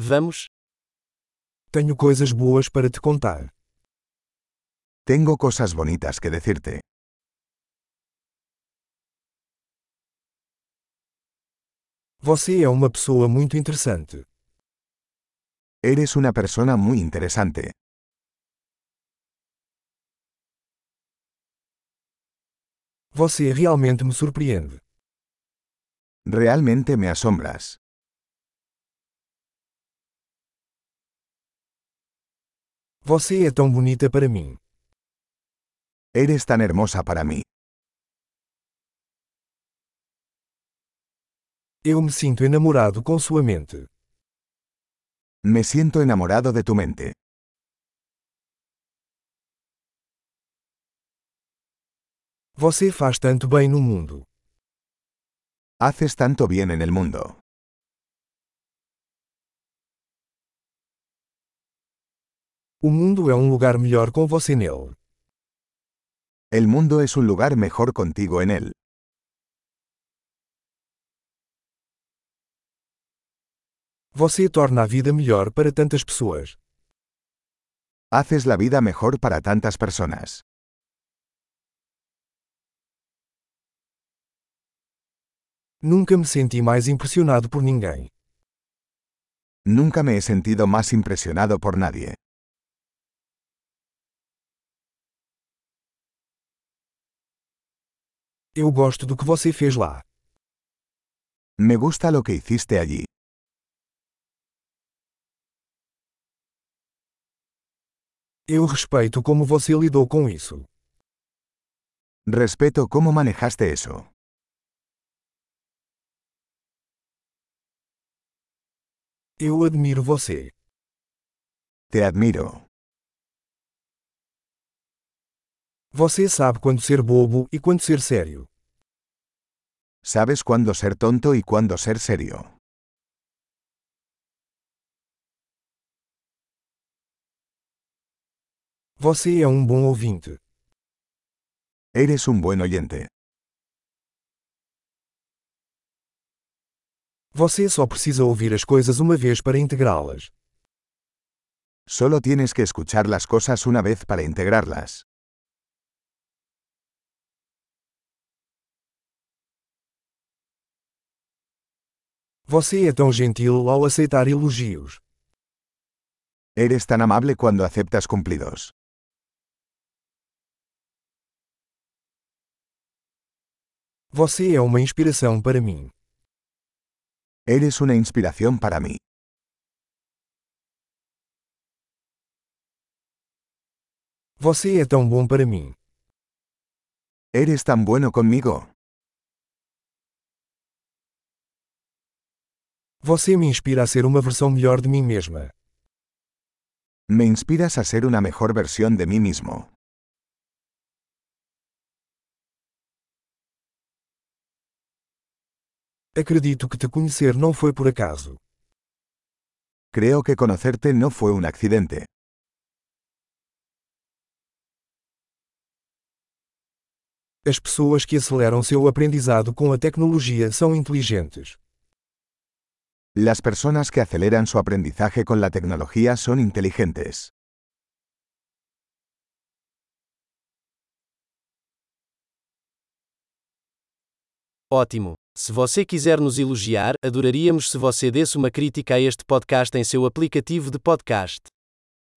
Vamos? Tenho coisas boas para te contar. Tengo cosas bonitas que decirte. Você é uma pessoa muito interessante. Eres una persona muy interesante. Você realmente me surpreende. Realmente me asombras. Você é tão bonita para mim. Eres tan hermosa para mí. Eu me sinto enamorado com sua mente. Me siento enamorado de tu mente. Você faz tanto bem no mundo. Haces tanto bien en el mundo. O mundo é um lugar melhor com você nele. El mundo es un lugar mejor contigo en él. Você torna a vida melhor para tantas pessoas. Haces la vida mejor para tantas personas. Nunca me senti mais impressionado por ninguém. Nunca me he sentido más impresionado por nadie. Eu gosto do que você fez lá. Me gusta lo que hiciste allí. Eu respeito como você lidou com isso. Respeto cómo manejaste eso. Eu admiro você. Te admiro. Você sabe quando ser bobo e quando ser sério. Sabes cuándo ser tonto y cuándo ser serio. Você é um bom ouvinte. Eres un buen oyente. Você só precisa ouvir as coisas uma vez para integrá-las. Solo tienes que escuchar las cosas una vez para integrarlas. Você é tão gentil ao aceitar elogios. Eres tan amable cuando aceptas cumplidos. Você é uma inspiração para mim. Eres una inspiración para mí. Você é tão bom para mim. Eres tan bueno conmigo. Você me inspira a ser uma versão melhor de mim mesma. Me inspiras a ser una mejor versión de mí mismo. Acredito que te conhecer não foi por acaso. Creo que conocerte no fue un accidente. As pessoas que aceleram seu aprendizado com a tecnologia são inteligentes. Las personas que aceleran su aprendizaje con la tecnología son inteligentes. Ótimo! Se você quiser nos elogiar, adoraríamos se você desse uma crítica a este podcast em seu aplicativo de podcast.